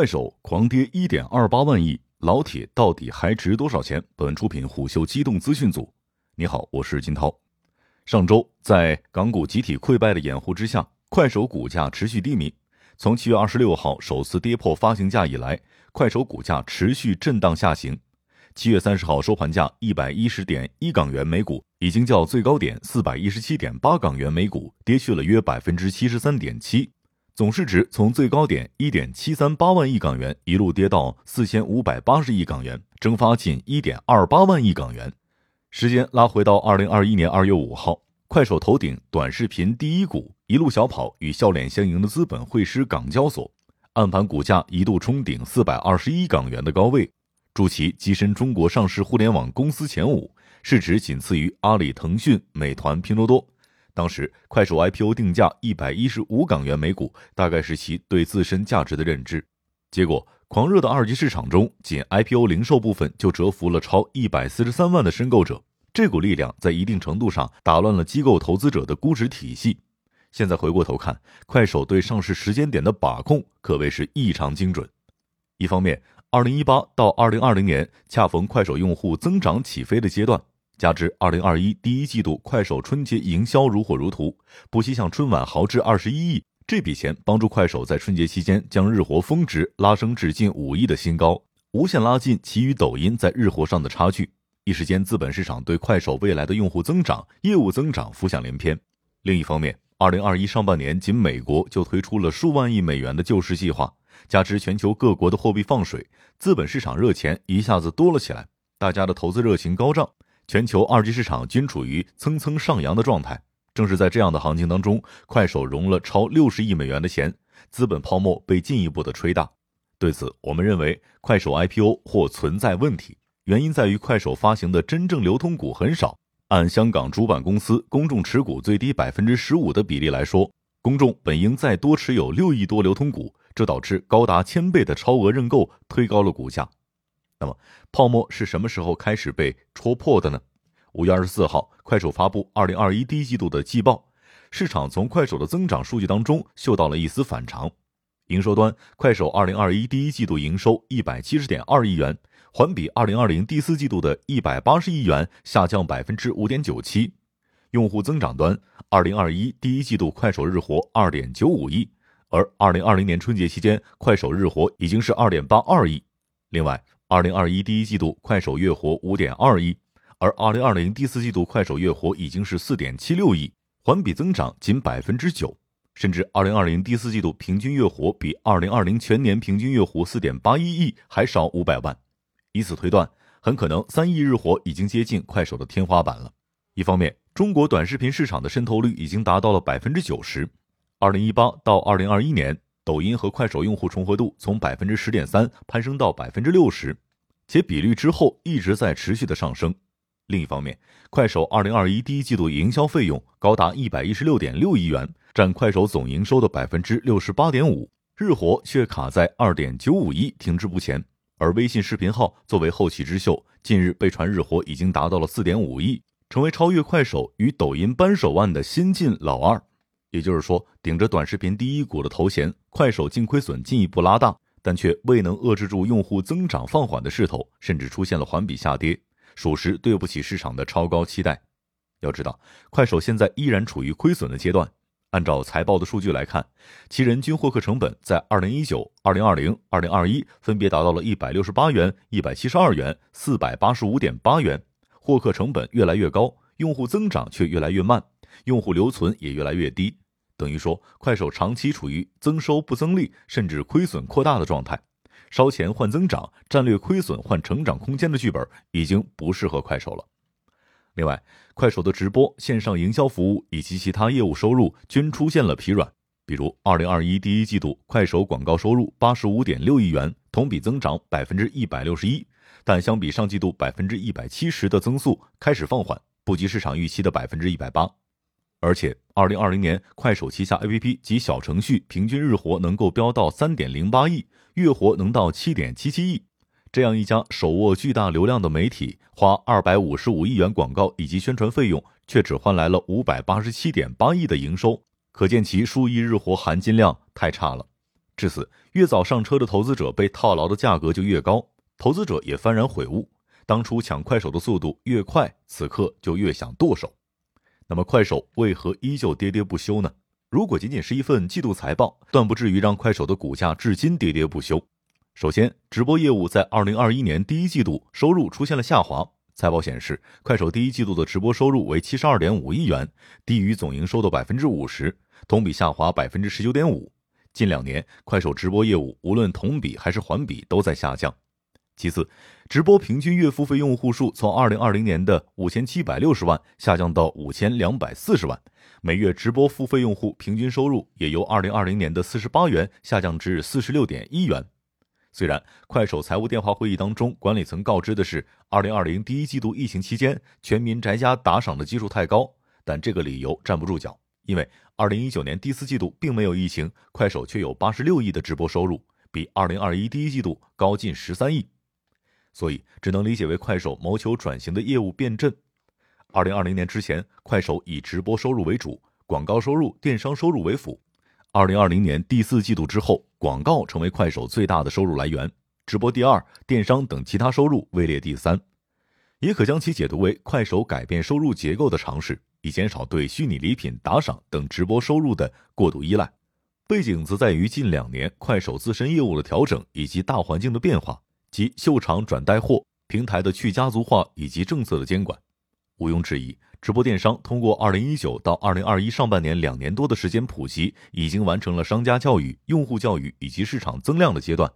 快手狂跌一点二八万亿，老铁到底还值多少钱？本文出品虎嗅机动资讯组。你好，我是金涛。上周在港股集体溃败的掩护之下，快手股价持续低迷。从七月二十六号首次跌破发行价以来，快手股价持续震荡下行。七月三十号收盘价一百一十点一港元每股，已经较最高点四百一十七点八港元每股跌去了约百分之七十三点七。总市值从最高点一点七三八万亿港元一路跌到四千五百八十亿港元，蒸发近一点二八万亿港元。时间拉回到二零二一年二月五号，快手头顶短视频第一股，一路小跑与笑脸相迎的资本会师港交所，暗盘股价一度冲顶四百二十一港元的高位，助其跻身中国上市互联网公司前五，市值仅次于阿里、腾讯、美团、拼多多。当时快手 IPO 定价一百一十五港元每股，大概是其对自身价值的认知。结果，狂热的二级市场中，仅 IPO 零售部分就折服了超一百四十三万的申购者。这股力量在一定程度上打乱了机构投资者的估值体系。现在回过头看，快手对上市时间点的把控可谓是异常精准。一方面，二零一八到二零二零年恰逢快手用户增长起飞的阶段。加之二零二一第一季度快手春节营销如火如荼，不惜向春晚豪掷二十一亿，这笔钱帮助快手在春节期间将日活峰值拉升至近五亿的新高，无限拉近其与抖音在日活上的差距。一时间，资本市场对快手未来的用户增长、业务增长浮想联翩。另一方面，二零二一上半年仅美国就推出了数万亿美元的救市计划，加之全球各国的货币放水，资本市场热钱一下子多了起来，大家的投资热情高涨。全球二级市场均处于蹭蹭上扬的状态，正是在这样的行情当中，快手融了超六十亿美元的钱，资本泡沫被进一步的吹大。对此，我们认为快手 IPO 或存在问题，原因在于快手发行的真正流通股很少。按香港主板公司公众持股最低百分之十五的比例来说，公众本应再多持有六亿多流通股，这导致高达千倍的超额认购，推高了股价。那么，泡沫是什么时候开始被戳破的呢？五月二十四号，快手发布二零二一第一季度的季报，市场从快手的增长数据当中嗅到了一丝反常。营收端，快手二零二一第一季度营收一百七十点二亿元，环比二零二零第四季度的一百八十亿元下降百分之五点九七。用户增长端，二零二一第一季度快手日活二点九五亿，而二零二零年春节期间，快手日活已经是二点八二亿。另外，二零二一第一季度快手月活五点二亿，而二零二零第四季度快手月活已经是四点七六亿，环比增长仅百分之九，甚至二零二零第四季度平均月活比二零二零全年平均月活四点八一亿还少五百万。以此推断，很可能三亿日活已经接近快手的天花板了。一方面，中国短视频市场的渗透率已经达到了百分之九十，二零一八到二零二一年。抖音和快手用户重合度从百分之十点三攀升到百分之六十，且比率之后一直在持续的上升。另一方面，快手二零二一第一季度营销费用高达一百一十六点六亿元，占快手总营收的百分之六十八点五，日活却卡在二点九五亿，停滞不前。而微信视频号作为后起之秀，近日被传日活已经达到了四点五亿，成为超越快手与抖音扳手腕的新晋老二。也就是说，顶着短视频第一股的头衔，快手净亏损进一步拉大，但却未能遏制住用户增长放缓的势头，甚至出现了环比下跌，属实对不起市场的超高期待。要知道，快手现在依然处于亏损的阶段。按照财报的数据来看，其人均获客成本在二零一九、二零二零、二零二一分别达到了一百六十八元、一百七十二元、四百八十五点八元，获客成本越来越高，用户增长却越来越慢。用户留存也越来越低，等于说快手长期处于增收不增利，甚至亏损扩大的状态。烧钱换增长，战略亏损换成长空间的剧本已经不适合快手了。另外，快手的直播、线上营销服务以及其他业务收入均出现了疲软。比如，二零二一第一季度快手广告收入八十五点六亿元，同比增长百分之一百六十一，但相比上季度百分之一百七十的增速开始放缓，不及市场预期的百分之一百八。而且，二零二零年快手旗下 APP 及小程序平均日活能够飙到三点零八亿，月活能到七点七七亿。这样一家手握巨大流量的媒体，花二百五十五亿元广告以及宣传费用，却只换来了五百八十七点八亿的营收，可见其数亿日活含金量太差了。至此，越早上车的投资者被套牢的价格就越高，投资者也幡然悔悟，当初抢快手的速度越快，此刻就越想剁手。那么，快手为何依旧跌跌不休呢？如果仅仅是一份季度财报，断不至于让快手的股价至今跌跌不休。首先，直播业务在二零二一年第一季度收入出现了下滑。财报显示，快手第一季度的直播收入为七十二点五亿元，低于总营收的百分之五十，同比下滑百分之十九点五。近两年，快手直播业务无论同比还是环比都在下降。其次，直播平均月付费用户数从二零二零年的五千七百六十万下降到五千两百四十万，每月直播付费用户平均收入也由二零二零年的四十八元下降至四十六点一元。虽然快手财务电话会议当中，管理层告知的是二零二零第一季度疫情期间全民宅家打赏的基数太高，但这个理由站不住脚，因为二零一九年第四季度并没有疫情，快手却有八十六亿的直播收入，比二零二一第一季度高近十三亿，所以只能理解为快手谋求转型的业务变阵。二零二零年之前，快手以直播收入为主，广告收入、电商收入为辅。二零二零年第四季度之后，广告成为快手最大的收入来源，直播第二，电商等其他收入位列第三，也可将其解读为快手改变收入结构的尝试，以减少对虚拟礼品、打赏等直播收入的过度依赖。背景则在于近两年快手自身业务的调整以及大环境的变化，及秀场转带货、平台的去家族化以及政策的监管。毋庸置疑。直播电商通过二零一九到二零二一上半年两年多的时间普及，已经完成了商家教育、用户教育以及市场增量的阶段。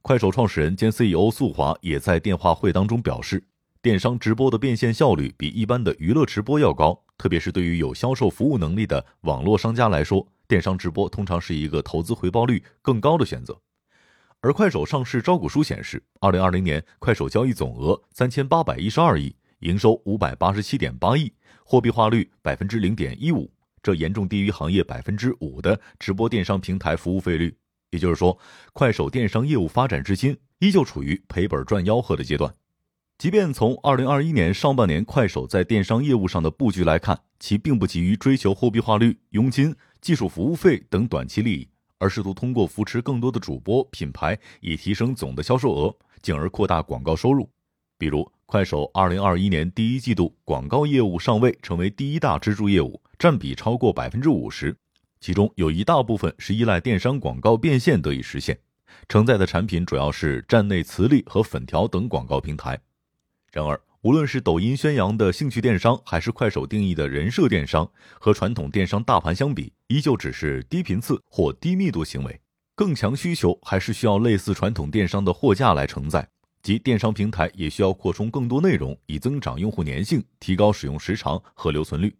快手创始人兼 CEO 宿华也在电话会当中表示，电商直播的变现效率比一般的娱乐直播要高，特别是对于有销售服务能力的网络商家来说，电商直播通常是一个投资回报率更高的选择。而快手上市招股书显示，二零二零年快手交易总额三千八百一十二亿。营收五百八十七点八亿，货币化率百分之零点一五，这严重低于行业百分之五的直播电商平台服务费率。也就是说，快手电商业务发展至今依旧处于赔本赚吆喝的阶段。即便从二零二一年上半年快手在电商业务上的布局来看，其并不急于追求货币化率、佣金、技术服务费等短期利益，而试图通过扶持更多的主播品牌，以提升总的销售额，进而扩大广告收入。比如。快手二零二一年第一季度广告业务上位，成为第一大支柱业务，占比超过百分之五十。其中有一大部分是依赖电商广告变现得以实现，承载的产品主要是站内磁力和粉条等广告平台。然而，无论是抖音宣扬的兴趣电商，还是快手定义的人设电商，和传统电商大盘相比，依旧只是低频次或低密度行为。更强需求还是需要类似传统电商的货架来承载。即电商平台也需要扩充更多内容，以增长用户粘性，提高使用时长和留存率。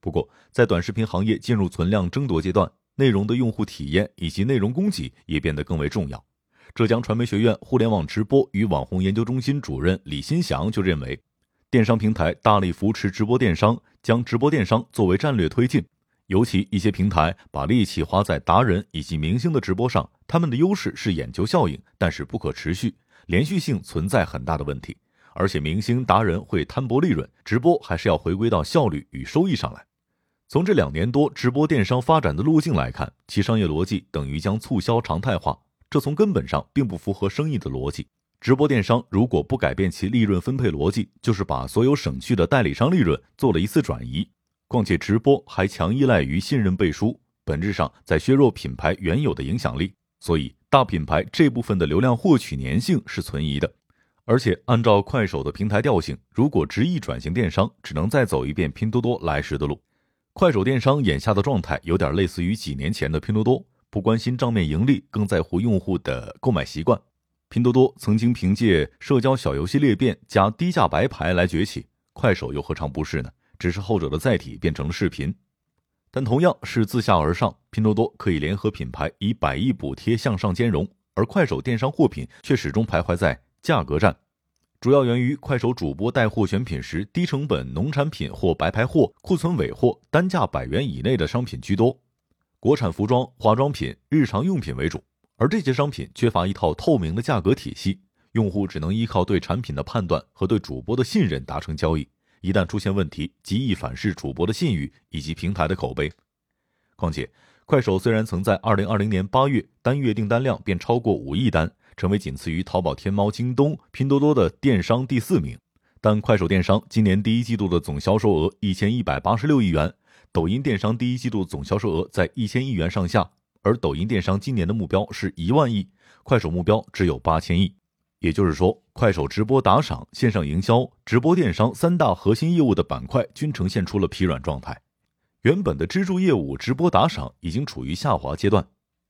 不过，在短视频行业进入存量争夺阶段，内容的用户体验以及内容供给也变得更为重要。浙江传媒学院互联网直播与网红研究中心主任李新祥就认为，电商平台大力扶持直播电商，将直播电商作为战略推进。尤其一些平台把力气花在达人以及明星的直播上，他们的优势是眼球效应，但是不可持续。连续性存在很大的问题，而且明星达人会摊薄利润，直播还是要回归到效率与收益上来。从这两年多直播电商发展的路径来看，其商业逻辑等于将促销常态化，这从根本上并不符合生意的逻辑。直播电商如果不改变其利润分配逻辑，就是把所有省去的代理商利润做了一次转移。况且直播还强依赖于信任背书，本质上在削弱品牌原有的影响力。所以，大品牌这部分的流量获取粘性是存疑的，而且按照快手的平台调性，如果执意转型电商，只能再走一遍拼多多来时的路。快手电商眼下的状态有点类似于几年前的拼多多，不关心账面盈利，更在乎用户的购买习惯。拼多多曾经凭借社交小游戏裂变加低价白牌来崛起，快手又何尝不是呢？只是后者的载体变成了视频。但同样是自下而上，拼多多可以联合品牌以百亿补贴向上兼容，而快手电商货品却始终徘徊在价格战，主要源于快手主播带货选品时，低成本农产品或白牌货、库存尾货、单价百元以内的商品居多，国产服装、化妆品、日常用品为主，而这些商品缺乏一套透明的价格体系，用户只能依靠对产品的判断和对主播的信任达成交易。一旦出现问题，极易反噬主播的信誉以及平台的口碑。况且，快手虽然曾在二零二零年八月单月订单量便超过五亿单，成为仅次于淘宝、天猫、京东、拼多多的电商第四名，但快手电商今年第一季度的总销售额一千一百八十六亿元，抖音电商第一季度总销售额在一千亿元上下，而抖音电商今年的目标是一万亿，快手目标只有八千亿。也就是说，快手直播打赏、线上营销、直播电商三大核心业务的板块均呈现出了疲软状态。原本的支柱业务直播打赏已经处于下滑阶段。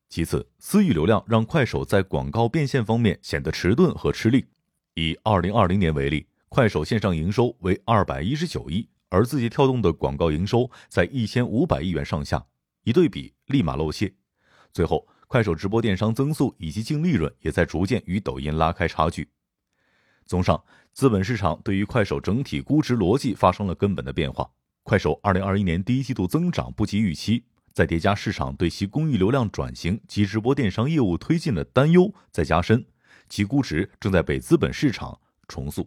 其次，私域流量让快手在广告变现方面显得迟钝和吃力。以二零二零年为例，快手线上营收为二百一十九亿，而字节跳动的广告营收在一千五百亿元上下，一对比立马露馅。最后。快手直播电商增速以及净利润也在逐渐与抖音拉开差距。综上，资本市场对于快手整体估值逻辑发生了根本的变化。快手二零二一年第一季度增长不及预期，再叠加市场对其公益流量转型及直播电商业务推进的担忧在加深，其估值正在被资本市场重塑。